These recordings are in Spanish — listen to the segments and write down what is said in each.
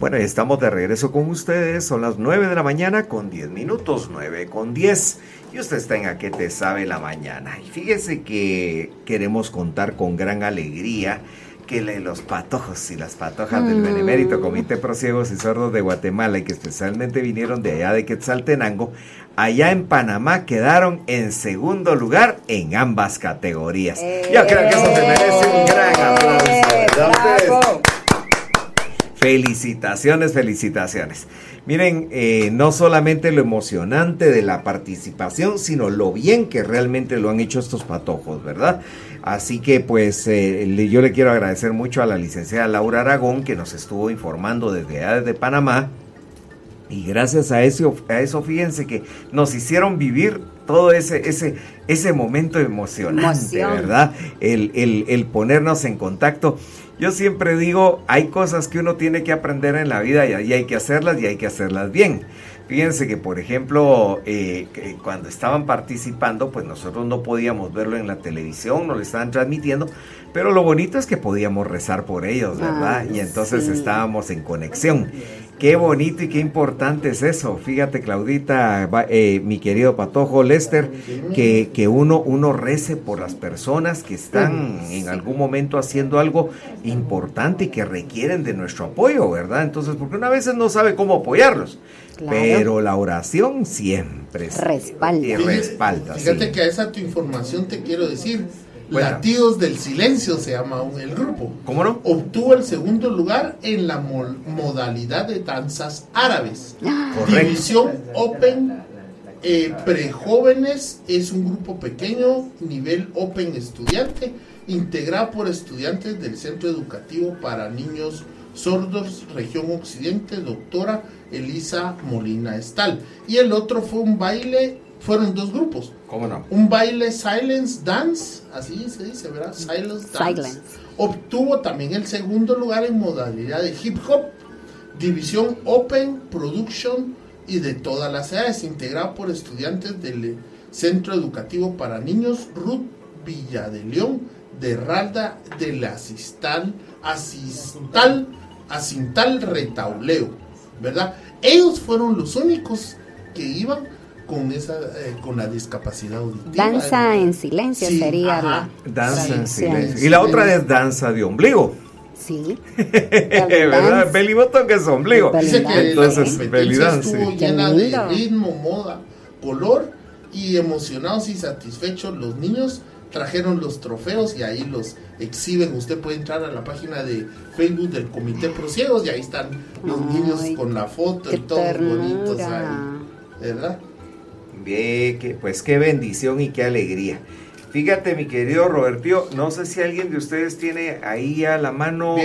Bueno, estamos de regreso con ustedes. Son las 9 de la mañana con 10 minutos, 9 con 10. Y usted está en A qué te sabe la mañana. Y fíjese que queremos contar con gran alegría que los patojos y las patojas del Benemérito mm. Comité Pro Ciegos y Sordos de Guatemala y que especialmente vinieron de allá de Quetzaltenango, allá en Panamá quedaron en segundo lugar en ambas categorías. Yo creo que eso se merece un gran aplauso. Felicitaciones, felicitaciones. Miren, eh, no solamente lo emocionante de la participación, sino lo bien que realmente lo han hecho estos patojos, ¿verdad? Así que pues eh, yo le quiero agradecer mucho a la licenciada Laura Aragón que nos estuvo informando desde desde Panamá. Y gracias a eso, a eso fíjense que nos hicieron vivir todo ese, ese, ese momento emocionante, ¿verdad? El, el, el ponernos en contacto. Yo siempre digo, hay cosas que uno tiene que aprender en la vida y hay que hacerlas y hay que hacerlas bien. Fíjense que, por ejemplo, eh, cuando estaban participando, pues nosotros no podíamos verlo en la televisión, no lo estaban transmitiendo, pero lo bonito es que podíamos rezar por ellos, ¿verdad? y entonces estábamos en conexión. Qué bonito y qué importante es eso. Fíjate, Claudita, eh, mi querido Patojo Lester, que, que, uno, uno rece por las personas que están en algún momento haciendo algo importante y que requieren de nuestro apoyo, ¿verdad? Entonces, porque una vez no sabe cómo apoyarlos. Pero la oración siempre respalda. Y respalda. Fíjate que a esa tu información te quiero decir Latidos del Silencio se llama el grupo. ¿Cómo no? Obtuvo el segundo lugar en la modalidad de danzas árabes. Correcto. División Open eh, Prejóvenes es un grupo pequeño, nivel Open Estudiante, integrado por estudiantes del Centro Educativo para Niños Sordos, Región Occidente, doctora Elisa Molina Estal. Y el otro fue un baile fueron dos grupos. ¿Cómo no? Un baile Silence Dance, así se dice, ¿verdad? Silence Dance. Obtuvo también el segundo lugar en modalidad de hip hop, división Open Production y de todas las edades, integrado por estudiantes del Centro Educativo para Niños Ruth Villa de León, de Ralda de la Asistal, Asistal, Asintal Retauleo, ¿verdad? Ellos fueron los únicos que iban con esa eh, con la discapacidad auditiva. Danza en silencio sería la danza en silencio. Y la otra es danza de ombligo. Sí. ¿Verdad? Belly que es ombligo. Dice que Entonces, la competencia estuvo llena de ritmo, moda, color y emocionados y satisfechos los niños trajeron los trofeos y ahí los exhiben. Usted puede entrar a la página de Facebook del Comité Pro Ciegos y ahí están los niños con la foto y todos bonitos ahí. ¿Verdad? Que, pues qué bendición y qué alegría. Fíjate, mi querido Roberto, no sé si alguien de ustedes tiene ahí a la mano.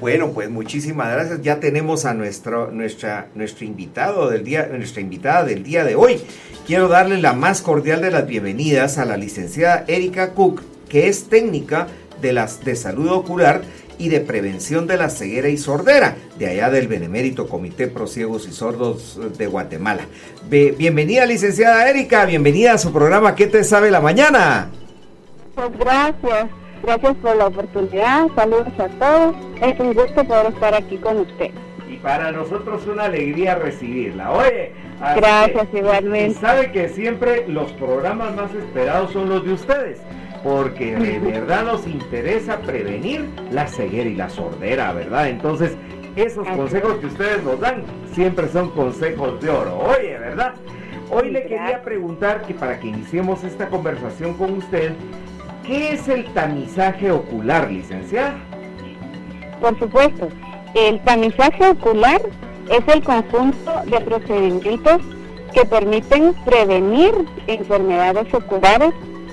bueno, pues muchísimas gracias. Ya tenemos a nuestro, nuestra, nuestro invitado del día, nuestra invitada del día de hoy. Quiero darle la más cordial de las bienvenidas a la licenciada Erika Cook, que es técnica de, las, de salud ocular y de Prevención de la Ceguera y Sordera, de allá del Benemérito Comité Pro Ciegos y Sordos de Guatemala. bienvenida, licenciada Erika, bienvenida a su programa ¿Qué te sabe la mañana? Pues gracias, gracias por la oportunidad, saludos a todos, es un gusto poder estar aquí con usted. Y para nosotros una alegría recibirla. Oye, gracias igualmente. sabe que siempre los programas más esperados son los de ustedes porque de verdad nos interesa prevenir la ceguera y la sordera, ¿verdad? Entonces, esos consejos que ustedes nos dan siempre son consejos de oro. Oye, ¿verdad? Hoy le quería preguntar que para que iniciemos esta conversación con usted, ¿qué es el tamizaje ocular, licenciada? Por supuesto, el tamizaje ocular es el conjunto de procedimientos que permiten prevenir enfermedades oculares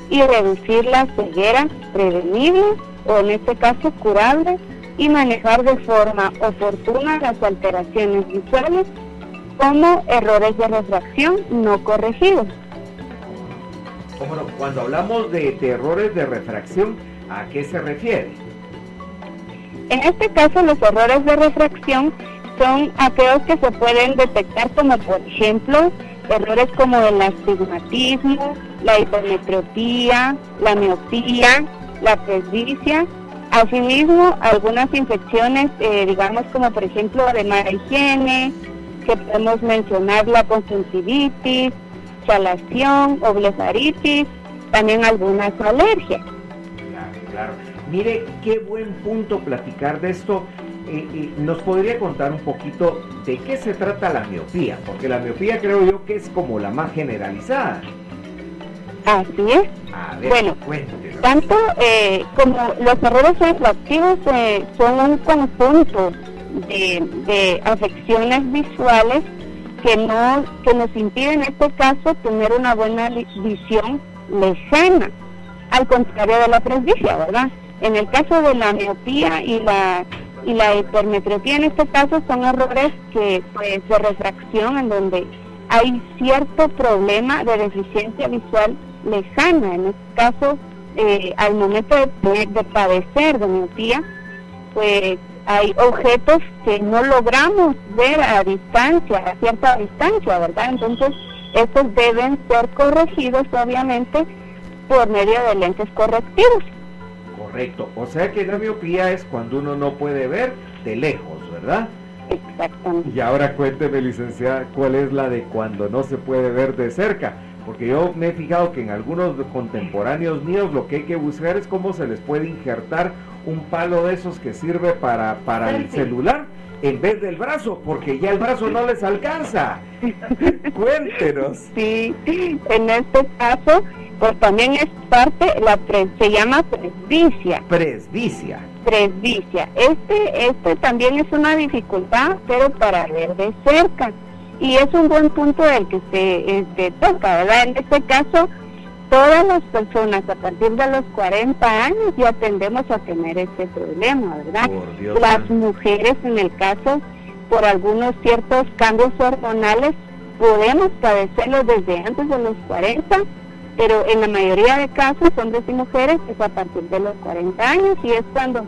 y reducir la ceguera prevenible o en este caso curable y manejar de forma oportuna las alteraciones visuales como errores de refracción no corregidos. Cuando hablamos de, errores de refracción, ¿a qué se refiere? En este caso, los errores de refracción son aquellos que se pueden detectar como, por ejemplo, errores como el astigmatismo, la hipermetropía, la miopía, la presbicia, Asimismo, algunas infecciones, eh, digamos como por ejemplo de higiene, que podemos mencionar la conjuntivitis, chalación o blefaritis, también algunas alergias. Claro, claro. Mire, qué buen punto platicar de esto. Eh, eh, ¿Nos podría contar un poquito de qué se trata la miopía? Porque la miopía creo yo que es como la más generalizada. Así es. A ver, Bueno. Tanto eh, como los errores refractivos eh, son un conjunto de, de afecciones visuales que no que nos impiden en este caso tener una buena visión lejana, al contrario de la presbicia, ¿verdad? En el caso de la miopía y la y la hipermetropía en este caso son errores que pues de refracción en donde hay cierto problema de deficiencia visual lejana. En este caso, eh, al momento de, de- de padecer de miopía, pues hay objetos que no logramos ver a distancia, a cierta distancia, ¿verdad? Entonces, estos deben ser corregidos, obviamente, por medio de lentes correctivos. Correcto. O sea que la miopía es cuando uno no puede ver de lejos, ¿verdad? Exactamente. Y ahora cuénteme, licenciada, cuál es la de cuando no se puede ver de cerca. Porque yo me he fijado que en algunos contemporáneos míos lo que hay que buscar es cómo se les puede injertar un palo de esos que sirve para, para el celular en vez del brazo, porque ya el brazo no les alcanza. Cuéntenos. Sí, en este caso, pues también es parte, la pre- se llama presbicia. Presbicia. presbicia. Este, este también es una dificultad, pero para ver de cerca. Y es un buen punto del que se este, toca, ¿verdad? En este caso, todas las personas a partir de los 40 años ya tendemos a tener este problema, ¿verdad? Dios. Las mujeres, en el caso, por algunos ciertos cambios hormonales, podemos padecerlo desde antes de los 40, pero en la mayoría de casos, hombres y mujeres, es a partir de los 40 años y es cuando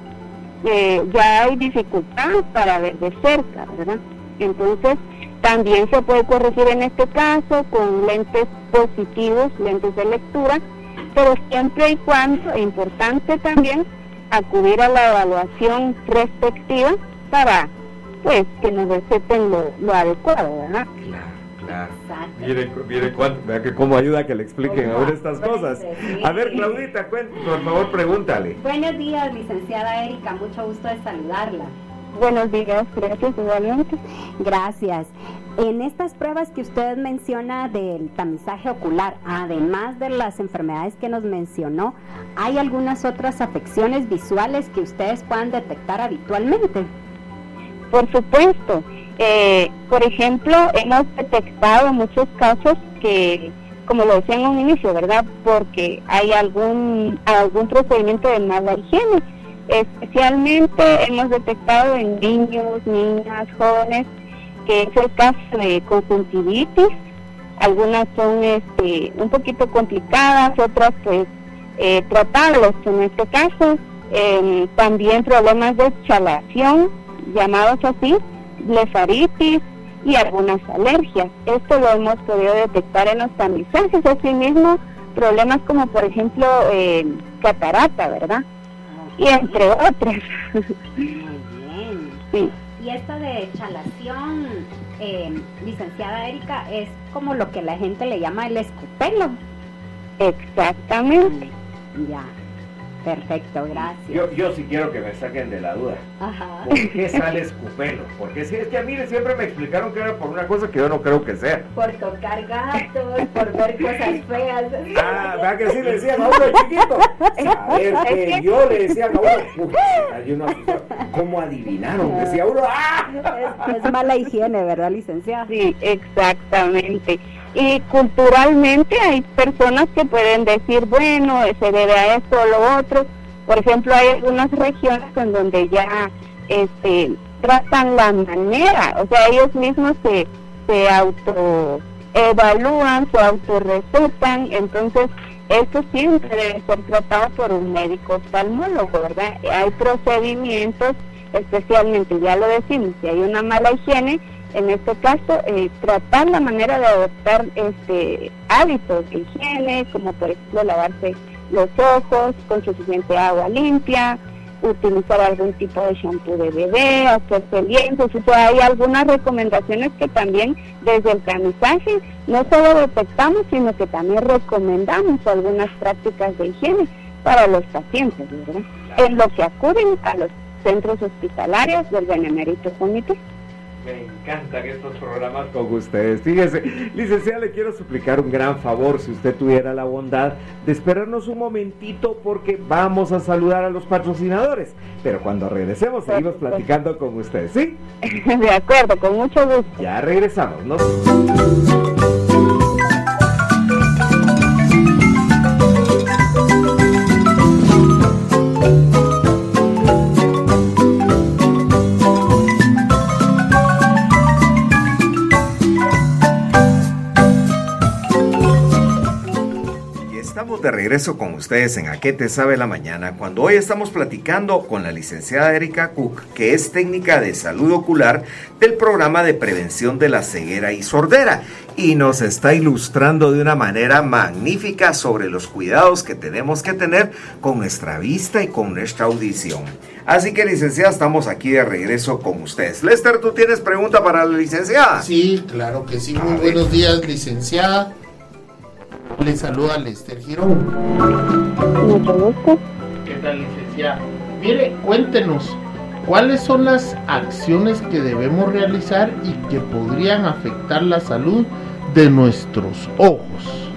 eh, ya hay dificultad para ver de cerca, ¿verdad? Entonces, también se puede corregir en este caso con lentes positivos, lentes de lectura, pero siempre y cuando, es importante también, acudir a la evaluación respectiva para pues que nos receten lo, lo adecuado, ¿verdad? Claro, claro. Exacto. Miren, miren cuánto, vea que cómo ayuda que le expliquen ¿Cómo ahora estas cosas. aprende? A ver. Claudita, por favor, pregúntale. Buenos días, licenciada Erika, mucho gusto de saludarla. Buenos días, gracias igualmente. Gracias. En estas pruebas que usted menciona del tamizaje ocular, además de las enfermedades que nos mencionó, ¿hay algunas otras afecciones visuales que ustedes puedan detectar habitualmente? Por supuesto. Eh, por ejemplo, hemos detectado muchos casos que, como lo decía en un inicio, ¿verdad? Porque hay algún, algún procedimiento de mala higiene. Especialmente hemos detectado en niños, niñas, jóvenes, que es el caso de conjuntivitis. Algunas son este, un poquito complicadas, otras pues eh, en este caso. Em, también problemas de chalación, llamados así, blefaritis y algunas alergias. Esto lo hemos podido detectar en los tamizajes. Asimismo, problemas como por ejemplo catarata, ¿verdad? Y entre otras. Muy bien. sí. Y esto de chalación, eh, licenciada Erika, es como lo que la gente le llama el escupelo. Exactamente. Ya, perfecto, gracias. Yo, yo sí quiero que me saquen de la duda. Ajá. ¿Por qué sale escupelo? Porque si es que a mí siempre me explicaron que era por una cosa que yo no creo que sea. Por tocar gatos, por ver cosas feas. Ah, ¿verdad que sí le decían a uno chiquito? Saber que yo le decía a uno, hay. ¿cómo adivinaron? Decía uno, ¡ah! Es, es mala higiene, ¿verdad, licenciada? Sí, exactamente. Y culturalmente hay personas que pueden decir, bueno, se debe a esto o lo otro. Por ejemplo, hay algunas regiones en donde ya este, tratan la manera, o sea, ellos mismos se, se autoevalúan, se autorrecetan, entonces esto siempre debe ser tratado por un médico oftalmólogo, ¿verdad? Hay procedimientos, especialmente, ya lo decimos, si hay una mala higiene, en este caso, eh, tratar la manera de adoptar este hábitos de higiene, como por ejemplo lavarse los ojos con suficiente agua limpia, utilizar algún tipo de shampoo de bebé, hacerse lienzos, o sea, hay algunas recomendaciones que también desde el tamizaje no solo detectamos, sino que también recomendamos algunas prácticas de higiene para los pacientes, ¿verdad? En lo que acuden a los centros hospitalarios del Benemérito Comité. Me encantan estos programas con ustedes. Fíjese, licenciada, le quiero suplicar un gran favor, si usted tuviera la bondad de esperarnos un momentito porque vamos a saludar a los patrocinadores. Pero cuando regresemos seguimos platicando con ustedes, ¿sí? De acuerdo, con mucho gusto. Ya regresamos, ¿no? Regreso con ustedes en A qué te sabe la mañana, cuando hoy estamos platicando con la licenciada Erika Cook, que es técnica de salud ocular del programa de prevención de la ceguera y sordera, y nos está ilustrando de una manera magnífica sobre los cuidados que tenemos que tener con nuestra vista y con nuestra audición. Así que licenciada, estamos aquí de regreso con ustedes. Lester, ¿tú tienes pregunta para la licenciada? Sí, claro que sí. Muy buenos días, licenciada. Le saluda Lester Girón. Mucho gusto. ¿Qué tal, licenciada? Mire, cuéntenos, ¿cuáles son las acciones que debemos realizar y que podrían afectar la salud de nuestros ojos?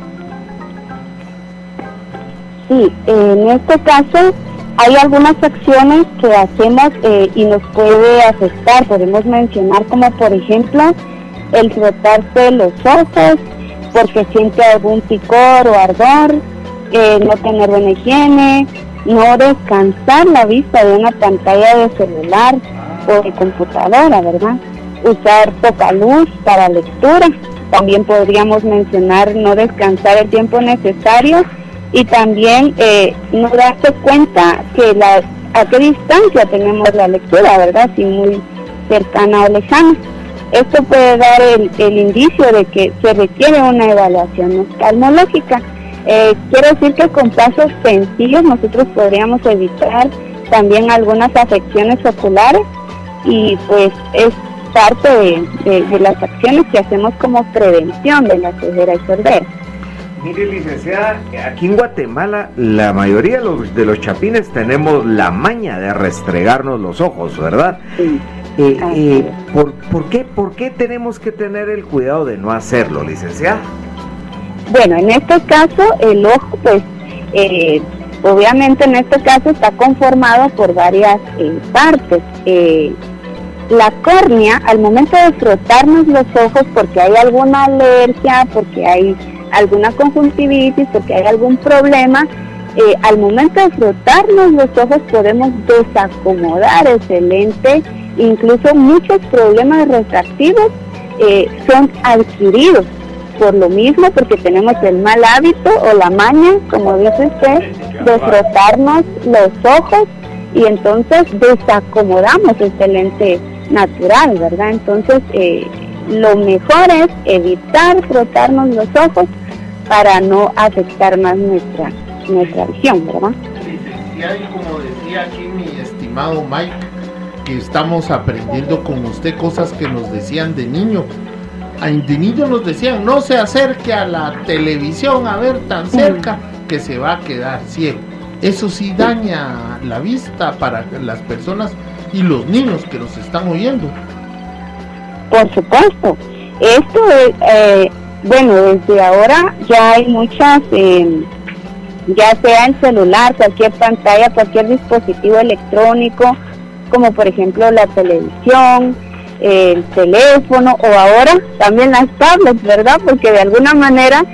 Sí, en este caso hay algunas acciones que hacemos eh, y nos puede afectar. Podemos mencionar como por ejemplo el frotarse los ojos, porque siente algún picor o ardor, eh, no tener buena higiene, no descansar la vista de una pantalla de celular o de computadora, ¿verdad? Usar poca luz para lectura. También podríamos mencionar no descansar el tiempo necesario y también eh, no darse cuenta que la, a qué distancia tenemos la lectura, ¿verdad? Si muy cercana o lejana. Esto puede dar el, indicio de que se requiere una evaluación oftalmológica. Eh, quiero decir que con pasos sencillos nosotros podríamos evitar también algunas afecciones oculares y pues es parte de, las acciones que hacemos como prevención de la ceguera y sordera. Mire, licenciada, aquí en Guatemala la mayoría de los, de los chapines tenemos la maña de restregarnos los ojos, ¿verdad? Sí. Eh, eh, ¿por, por, qué, ¿Por qué tenemos que tener el cuidado de no hacerlo, licenciada? Bueno, en este caso el ojo, pues, eh, obviamente en este caso está conformado por varias partes. la córnea, al momento de frotarnos los ojos porque hay alguna alergia, porque hay alguna conjuntivitis, porque hay algún problema, al momento de frotarnos los ojos podemos desacomodar ese lente Incluso muchos problemas refractivos eh, son adquiridos por lo mismo, porque tenemos el mal hábito o la maña, como dice usted, de frotarnos los ojos y entonces desacomodamos ese lente natural, ¿verdad? Entonces, eh, lo mejor es evitar frotarnos los ojos para no afectar más nuestra, nuestra visión, ¿verdad? como decía aquí mi estimado Mike, estamos aprendiendo con usted cosas que nos decían de niño. De niño nos decían, no se acerque a la televisión a ver tan cerca que se va a quedar ciego. Eso sí daña la vista para las personas y los niños que nos están oyendo. Por supuesto. Esto es, eh, bueno, desde ahora ya hay muchas, eh, ya sea el celular, cualquier pantalla, cualquier dispositivo electrónico, como por ejemplo la televisión, el teléfono o ahora también las tablets, ¿verdad? Porque de alguna manera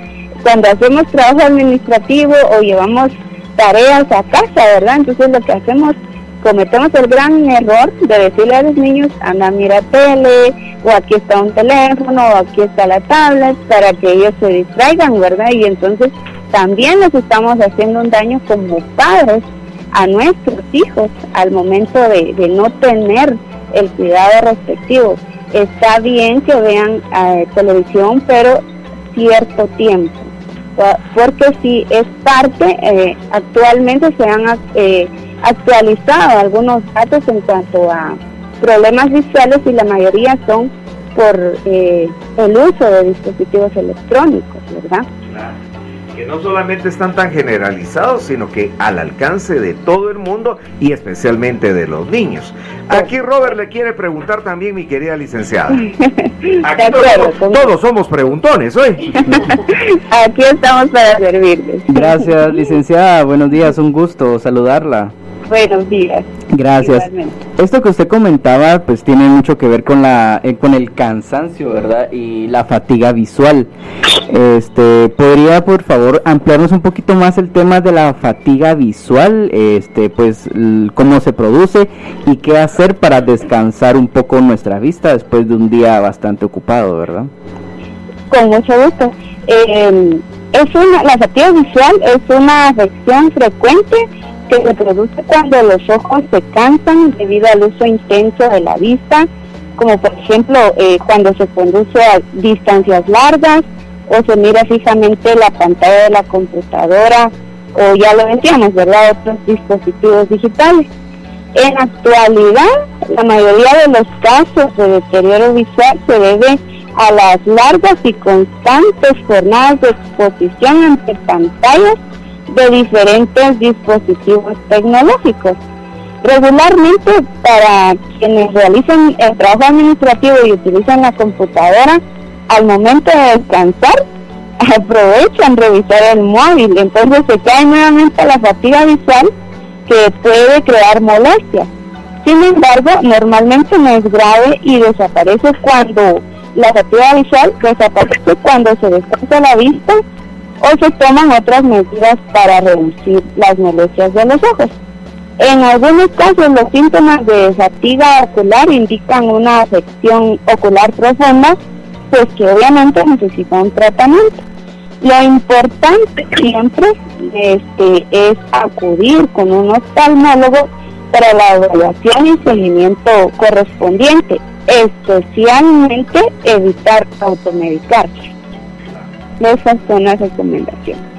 cuando hacemos trabajo administrativo o llevamos tareas a casa, ¿verdad? Entonces lo que hacemos, cometemos el gran error de decirle a los niños, anda, mira tele, o aquí está un teléfono, o aquí está la tablet, para que ellos se distraigan, ¿verdad? Y entonces también les estamos haciendo un daño como padres a nuestros hijos al momento de, no tener el cuidado respectivo. Está bien que vean eh, televisión, pero cierto tiempo, porque si es parte, eh, actualmente se han eh, actualizado algunos datos en cuanto a problemas visuales y la mayoría son por el uso de dispositivos electrónicos, ¿verdad? Que no solamente están tan generalizados, sino que al alcance de todo el mundo y especialmente de los niños. Aquí Robert le quiere preguntar también, mi querida licenciada. Aquí todos, somos preguntones hoy. Aquí estamos para servirles. Gracias, licenciada. Buenos días, un gusto saludarla. Buenos días. Gracias. Esto que usted comentaba, pues tiene mucho que ver con la, eh, con el cansancio, ¿verdad? Y la fatiga visual. Este, podría, por favor, ampliarnos un poquito más el tema de la fatiga visual, este, pues cómo se produce y qué hacer para descansar un poco nuestra vista después de un día bastante ocupado, ¿verdad? Con mucho gusto. Eh, es una, la fatiga visual es una afección frecuente que se produce cuando los ojos se cansan debido al uso intenso de la vista, como por ejemplo eh, cuando se conduce a distancias largas o se mira fijamente la pantalla de la computadora o ya lo decíamos, ¿verdad? Otros dispositivos digitales. En actualidad, la mayoría de los casos de deterioro visual se debe a las largas y constantes jornadas de exposición ante pantallas de diferentes dispositivos tecnológicos. Regularmente, para quienes realizan el trabajo administrativo y utilizan la computadora, al momento de descansar, aprovechan revisar el móvil, entonces se cae nuevamente la fatiga visual que puede crear molestias. Sin embargo, normalmente no es grave y desaparece cuando la fatiga visual desaparece cuando se descansa la vista o se toman otras medidas para reducir las molestias de los ojos. En algunos casos los síntomas de fatiga ocular indican una afección ocular profunda, pues que obviamente necesita un tratamiento. Lo importante siempre este, es acudir con un oftalmólogo para la evaluación y seguimiento correspondiente, especialmente evitar automedicarse esas son las recomendaciones.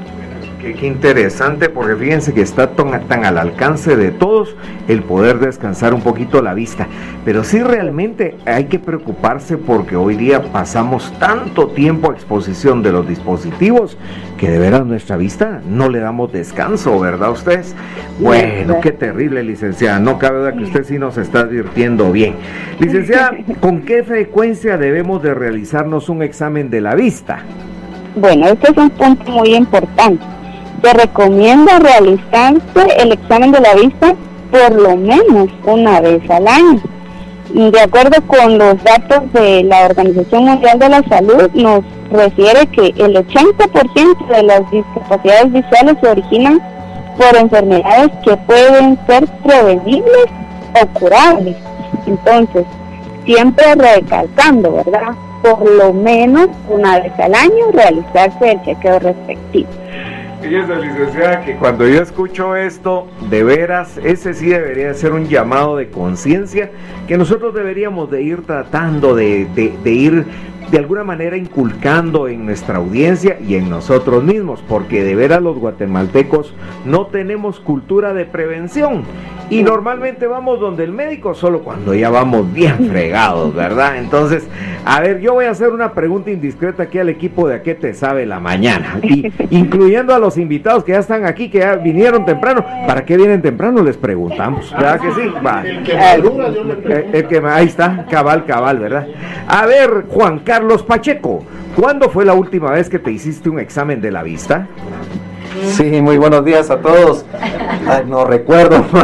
Qué, interesante, porque fíjense que está tan, al alcance de todos el poder descansar un poquito la vista. Pero sí realmente hay que preocuparse porque hoy día pasamos tanto tiempo a exposición de los dispositivos que de veras nuestra vista no le damos descanso, ¿verdad ustedes? Bueno, qué terrible, licenciada. No cabe duda que usted sí nos está advirtiendo bien. Licenciada, ¿con qué frecuencia debemos de realizarnos un examen de la vista? Bueno, este es un punto muy importante. Se recomienda realizarse el examen de la vista por lo menos una vez al año. De acuerdo con los datos de la Organización Mundial de la Salud, nos refiere que el 80% de las discapacidades visuales se originan por enfermedades que pueden ser prevenibles o curables. Entonces, siempre recalcando, ¿verdad? Por lo menos una vez al año realizarse el chequeo respectivo. Fíjese, licenciada, que cuando yo escucho esto, de veras, ese sí debería ser un llamado de conciencia que nosotros deberíamos de ir tratando de ir de alguna manera inculcando en nuestra audiencia y en nosotros mismos, porque de veras los guatemaltecos no tenemos cultura de prevención y normalmente vamos donde el médico solo cuando ya vamos bien fregados, ¿verdad? Entonces, a ver, yo voy a hacer una pregunta indiscreta aquí al equipo de a qué te sabe la mañana, y, incluyendo a los invitados que ya están aquí, que ya vinieron temprano. ¿Para qué vienen temprano? Les preguntamos, ¿verdad que sí? Va. El que eh, el que ahí está, cabal, cabal, ¿verdad? A ver, Juan Carlos Pacheco, ¿cuándo fue la última vez que te hiciste un examen de la vista? Sí, muy buenos días a todos. no recuerdo.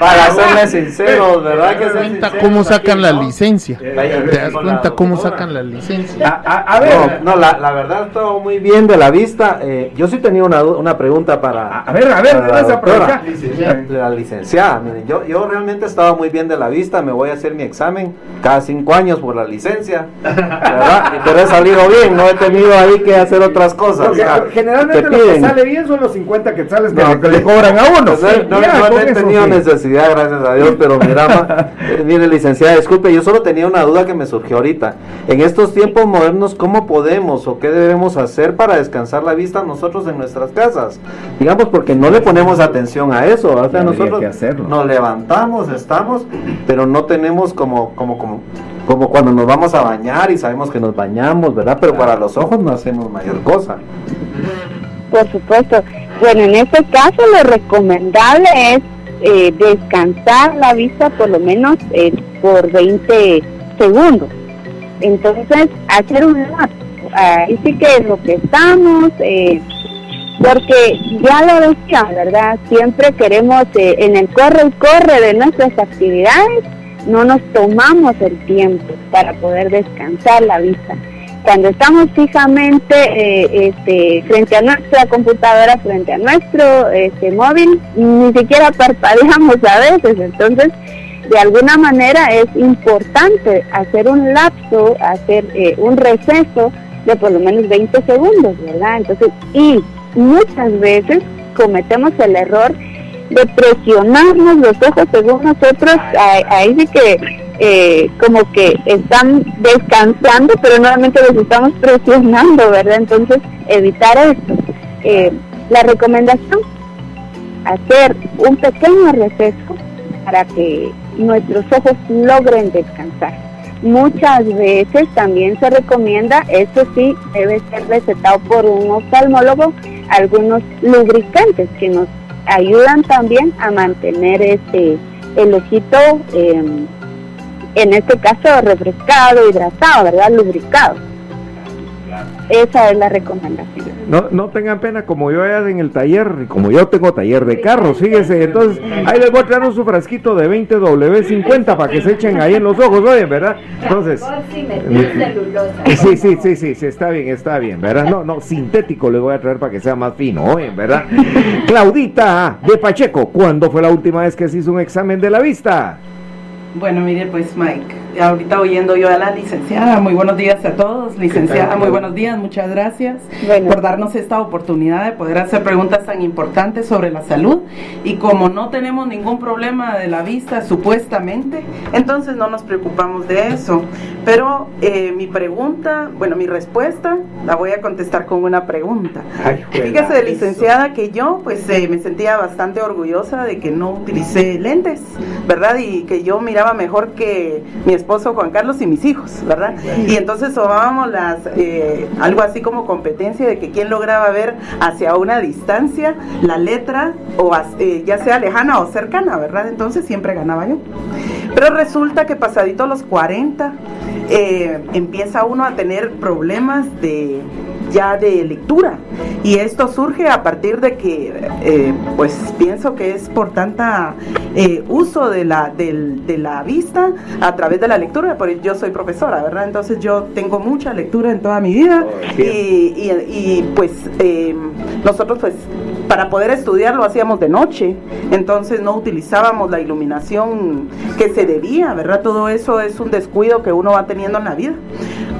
Para serles sinceros, ¿verdad? ¿Te das cuenta cómo sacan la licencia? ¿Te das cuenta cómo sacan la licencia? A, ver. No, la, la, verdad, todo muy bien de la vista. Eh, yo sí tenía una, una pregunta para. A ver, a ver, la, doctora, la licenciada. Miren, yo, yo realmente estaba muy bien de la vista. Me voy a hacer mi examen cada cinco años por la licencia. ¿Verdad? Pero he salido bien, no he tenido ahí que hacer otras cosas. generalmente te lo que sale bien son los 50 quetzales que, No, le, que le cobran a uno. Eh, no, Ya, no con he tenido sí. necesidad, gracias a Dios, pero mira, ma, eh, mire, licenciada, disculpe, yo solo tenía una duda que me surgió ahorita. En estos tiempos modernos, ¿cómo podemos o qué debemos hacer para descansar la vista nosotros en nuestras casas? Digamos, porque no le ponemos atención a eso. O sea, nosotros nos levantamos, estamos, pero no tenemos como, como, como, como cuando nos vamos a bañar y sabemos que nos bañamos, ¿verdad? Pero para los ojos no hacemos mayor cosa. Por supuesto. Bueno, en este caso lo recomendable es eh, descansar la vista por lo menos eh, por 20 segundos. Entonces, hacer un lapso. Ahí sí que es lo que estamos, eh, porque ya lo decía, ¿verdad? Siempre queremos, en el corre y corre de nuestras actividades, no nos tomamos el tiempo para poder descansar la vista. Cuando estamos fijamente eh, este, frente a nuestra computadora, frente a nuestro este, móvil, ni siquiera parpadeamos a veces. Entonces, de alguna manera es importante hacer un lapso, hacer eh, un receso de por lo menos 20 segundos, ¿verdad? Entonces, y muchas veces cometemos el error de presionarnos los ojos según nosotros, ahí, sí que eh, como que están descansando, pero nuevamente los estamos presionando, ¿verdad? Entonces, evitar esto. Eh, la recomendación, hacer un pequeño receso para que nuestros ojos logren descansar. Muchas veces también se recomienda, eso sí, debe ser recetado por un oftalmólogo, algunos lubricantes que nos ayudan también a mantener este el ojito, eh, en este caso refrescado, hidratado, ¿verdad? Lubricado. Esa es la recomendación. No, no tengan pena, como yo allá en el taller, como yo tengo taller de carros, fíjense, entonces ahí les voy a traer un su frasquito de 20W50 para que se echen ahí en los ojos, oyen, ¿verdad? Entonces, sí, sí, sí, sí, sí, está bien, está bien, ¿verdad? No, no, sintético les voy a traer para que sea más fino, oyen, ¿verdad? Claudita de Pacheco, ¿cuándo fue la última vez que se hizo un examen de la vista? Bueno, mire, pues Mike, ahorita oyendo yo a la licenciada, muy buenos días a todos, licenciada, muy buenos días, muchas gracias Bueno. por darnos esta oportunidad de poder hacer preguntas tan importantes sobre la salud y como no tenemos ningún problema de la vista supuestamente, entonces no nos preocupamos de eso. Pero eh, mi pregunta, bueno, mi respuesta la voy a contestar con una pregunta. Ay, Fíjese, licenciada, que yo pues eh, me sentía bastante orgullosa de que no utilicé lentes, ¿verdad? Y que yo miraba mejor que mi Juan Carlos y mis hijos, ¿verdad? Y entonces tomábamos las, eh, algo así como competencia de que quién lograba ver hacia una distancia la letra, o eh, ya sea lejana o cercana, ¿verdad? Entonces siempre ganaba yo. Pero resulta que pasadito los 40, eh, empieza uno a tener problemas de ya de lectura y esto surge a partir de que pues pienso que es por tanta uso de la del- de la vista a través de la lectura porque yo soy profesora verdad entonces yo tengo mucha lectura en toda mi vida y, y- y, pues eh, nosotros pues para poder estudiar lo hacíamos de noche. Entonces no utilizábamos la iluminación que se debía verdad todo eso es un descuido que uno va teniendo en la vida.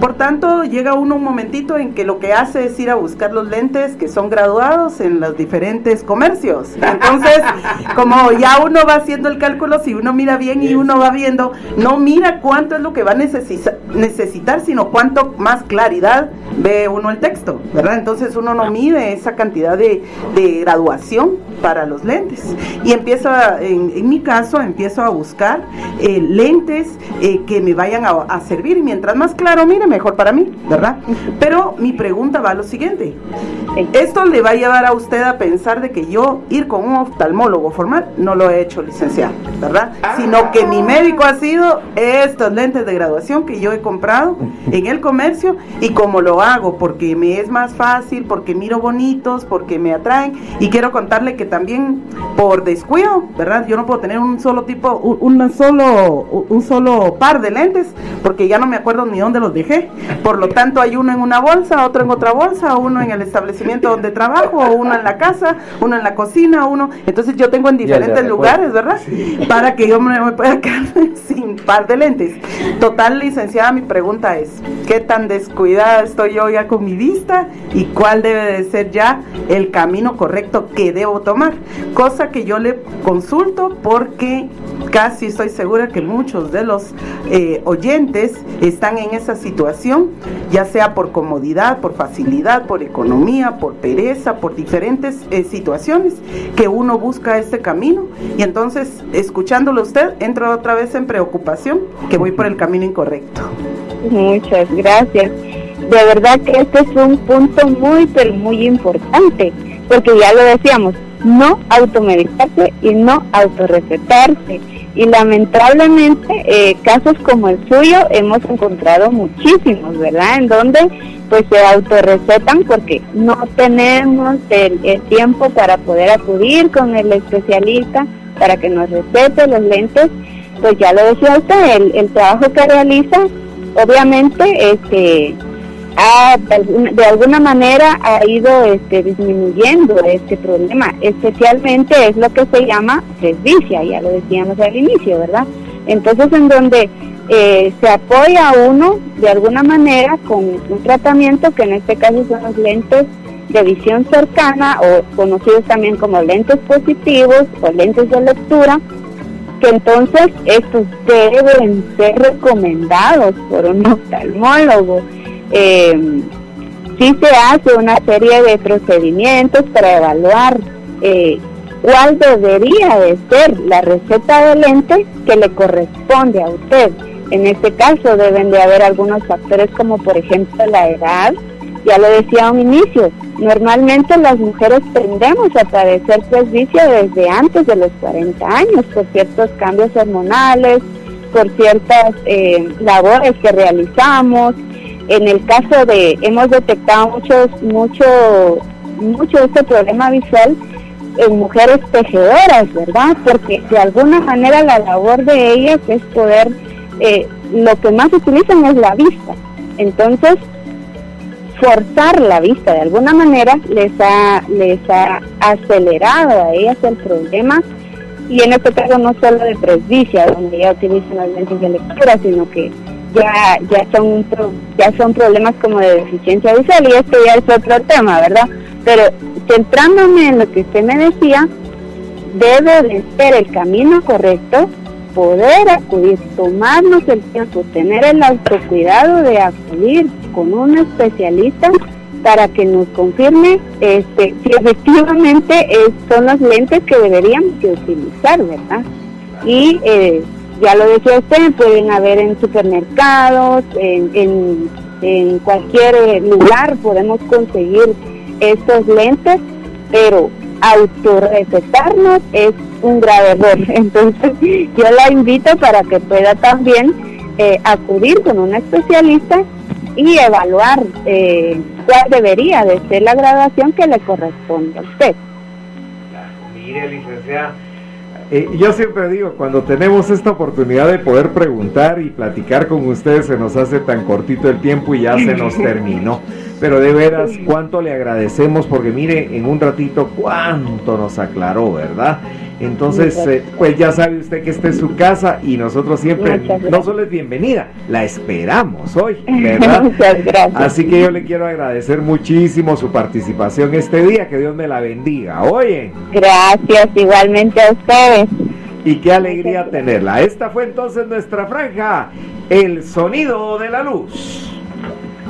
Por tanto, llega uno un momentito en que lo que hace es ir a buscar los lentes que son graduados en los diferentes comercios. Entonces, como ya uno va haciendo el cálculo, si uno mira bien y uno va viendo, no mira cuánto es lo que va a necesita- necesitar, sino cuánto más claridad ve uno el texto, ¿verdad? Entonces uno no mide esa cantidad de, de graduación para los lentes. Y empiezo, a- en, en mi caso, empiezo a buscar eh, lentes eh, que me vayan a, a servir. Y mientras más claro, mire, mejor para mí, ¿verdad? Pero mi pregunta va a lo siguiente. Esto le va a llevar a usted a pensar de que yo ir con un oftalmólogo formal no lo he hecho, licenciado, ¿verdad? Sino que mi médico ha sido estos lentes de graduación que yo he comprado en el comercio y como lo hago porque me es más fácil, porque miro bonitos, porque me atraen y quiero contarle que también por descuido, ¿verdad? Yo no puedo tener un solo tipo, un, solo, un solo par de lentes porque ya no me acuerdo ni dónde los dejé. Por lo tanto, hay uno en una bolsa, otro en otra bolsa, uno en el establecimiento donde trabajo, uno en la casa, uno en la cocina, uno. Entonces yo tengo en diferentes lugares, ¿verdad? Para que yo me, me pueda quedar sin par de lentes. Total, licenciada, mi pregunta es, ¿qué tan descuidada estoy yo ya con mi vista y cuál debe de ser ya el camino correcto que debo tomar? Cosa que yo le consulto porque casi estoy segura que muchos de los eh, oyentes están en esa situación, ya sea por comodidad, por facilidad, por economía, por pereza, por diferentes eh, situaciones que uno busca este camino y entonces escuchándolo usted entro otra vez en preocupación que voy por el camino incorrecto. Muchas gracias. De verdad que este es un punto muy, pero muy importante, porque ya lo decíamos, no automedicarse y no autorrecetarse. Y lamentablemente eh, casos como el suyo hemos encontrado muchísimos, ¿verdad? En donde pues se autorrecetan porque no tenemos el, el tiempo para poder acudir con el especialista para que nos recete los lentes. Pues ya lo decía usted, el, el trabajo que realiza obviamente este de alguna manera ha ido este, disminuyendo este problema, especialmente es lo que se llama presbicia, ya lo decíamos al inicio, ¿verdad? Entonces, en donde eh, se apoya uno de alguna manera con un tratamiento que en este caso son los lentes de visión cercana o conocidos también como lentes positivos o lentes de lectura, que entonces estos deben ser recomendados por un oftalmólogo eh, sí se hace una serie de procedimientos para evaluar eh, cuál debería de ser la receta de lente que le corresponde a usted. En este caso deben de haber algunos factores como por ejemplo la edad, ya lo decía a un inicio, normalmente las mujeres tendemos a padecer presbicia desde antes de los 40 años por ciertos cambios hormonales, por ciertas eh, labores que realizamos, en el caso de, hemos detectado muchos, mucho, mucho este problema visual en mujeres tejedoras, ¿verdad? Porque de alguna manera la labor de ellas es poder, eh, lo que más utilizan es la vista. Entonces, forzar la vista de alguna manera les ha, les ha acelerado a ellas el problema y en este caso no solo de presbicia, donde ya utilizan las lentes de lectura, sino que ya ya son ya son problemas como de deficiencia visual y esto ya es otro tema, ¿verdad? Pero centrándome en lo que usted me decía, debe de ser el camino correcto poder acudir, tomarnos el tiempo, tener el autocuidado de acudir con un especialista para que nos confirme este, si efectivamente son los lentes que deberíamos de utilizar, ¿verdad? Y eh, ya lo decía usted, pueden haber en supermercados, en, en, cualquier eh, lugar podemos conseguir estos lentes, pero autorrecetarnos es un grave error. Entonces yo la invito para que pueda también eh, acudir con un especialista y evaluar eh, cuál debería de ser la graduación que le corresponde a usted. Mire, licenciada eh, yo siempre digo, cuando tenemos esta oportunidad de poder preguntar y platicar con ustedes, se nos hace tan cortito el tiempo y ya se nos terminó. Pero de veras, cuánto le agradecemos, porque mire, en un ratito, cuánto nos aclaró, ¿verdad? Entonces, eh, pues ya sabe usted que esta es su casa y nosotros siempre, no solo es bienvenida, la esperamos hoy, ¿verdad? Muchas gracias. Así que yo le quiero agradecer muchísimo su participación este día, que Dios me la bendiga. Oye. Gracias, igualmente a ustedes. Y qué alegría tenerla. Esta fue entonces nuestra franja, el sonido de la luz.